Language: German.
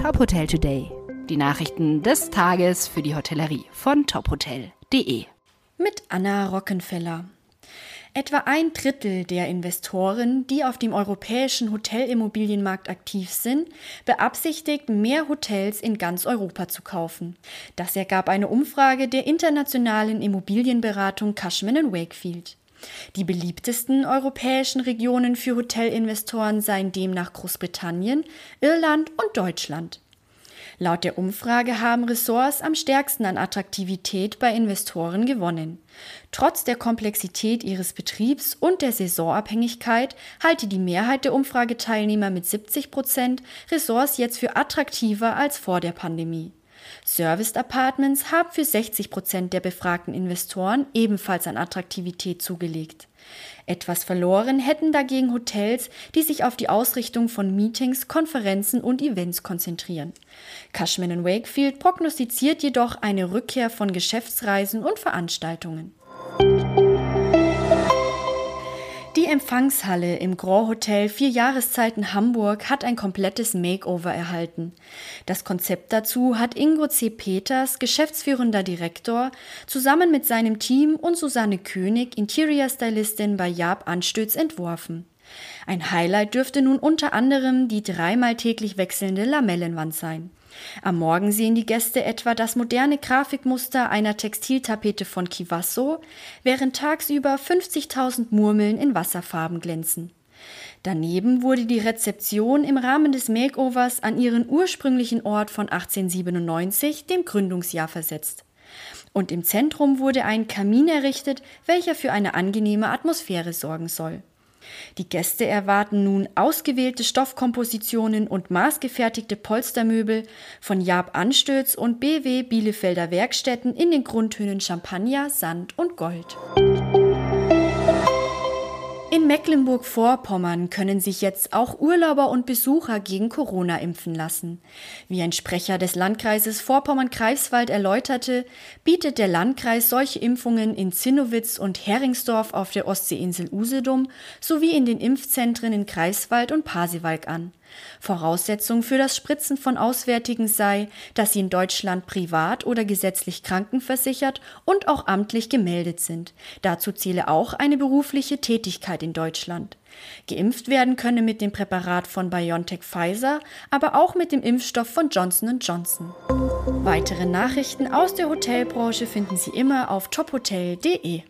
Top Hotel Today. Die Nachrichten des Tages für die Hotellerie von tophotel.de. Mit Anna Rockenfeller. Etwa ein Drittel der Investoren, die auf dem europäischen Hotelimmobilienmarkt aktiv sind, beabsichtigt, mehr Hotels in ganz Europa zu kaufen. Das ergab eine Umfrage der internationalen Immobilienberatung Cushman Wakefield. Die beliebtesten europäischen Regionen für Hotelinvestoren seien demnach Großbritannien, Irland und Deutschland. Laut der Umfrage haben Ressorts am stärksten an Attraktivität bei Investoren gewonnen. Trotz der Komplexität ihres Betriebs und der Saisonabhängigkeit halte die Mehrheit der Umfrageteilnehmer mit 70 Prozent Ressorts jetzt für attraktiver als vor der Pandemie. Serviced Apartments haben für 60 Prozent der befragten Investoren ebenfalls an Attraktivität zugelegt. Etwas verloren hätten dagegen Hotels, die sich auf die Ausrichtung von Meetings, Konferenzen und Events konzentrieren. Cushman Wakefield prognostiziert jedoch eine Rückkehr von Geschäftsreisen und Veranstaltungen. Die Empfangshalle im Grand Hotel Vier Jahreszeiten Hamburg hat ein komplettes Makeover erhalten. Das Konzept dazu hat Ingo C. Peters, geschäftsführender Direktor, zusammen mit seinem Team und Susanne König, Interior Stylistin bei Jaap Anstöß entworfen. Ein Highlight dürfte nun unter anderem die dreimal täglich wechselnde Lamellenwand sein. Am Morgen sehen die Gäste etwa das moderne Grafikmuster einer Textiltapete von Kivasso, während tagsüber 50.000 Murmeln in Wasserfarben glänzen. Daneben wurde die Rezeption im Rahmen des Makeovers an ihren ursprünglichen Ort von 1897, dem Gründungsjahr, versetzt. Und im Zentrum wurde ein Kamin errichtet, welcher für eine angenehme Atmosphäre sorgen soll. Die Gäste erwarten nun ausgewählte Stoffkompositionen und maßgefertigte Polstermöbel von Jab Anstöß und BW Bielefelder Werkstätten in den Grundtönen Champagner, Sand und Gold. In Mecklenburg-Vorpommern können sich jetzt auch Urlauber und Besucher gegen Corona impfen lassen. Wie ein Sprecher des Landkreises Vorpommern-Greifswald erläuterte, bietet der Landkreis solche Impfungen in Zinnowitz und Heringsdorf auf der Ostseeinsel Usedom sowie in den Impfzentren in Greifswald und Pasewalk an. Voraussetzung für das Spritzen von Auswärtigen sei, dass sie in Deutschland privat oder gesetzlich krankenversichert und auch amtlich gemeldet sind. Dazu zähle auch eine berufliche Tätigkeit in Deutschland. Geimpft werden könne mit dem Präparat von BioNTech Pfizer, aber auch mit dem Impfstoff von Johnson Johnson. Weitere Nachrichten aus der Hotelbranche finden Sie immer auf tophotel.de.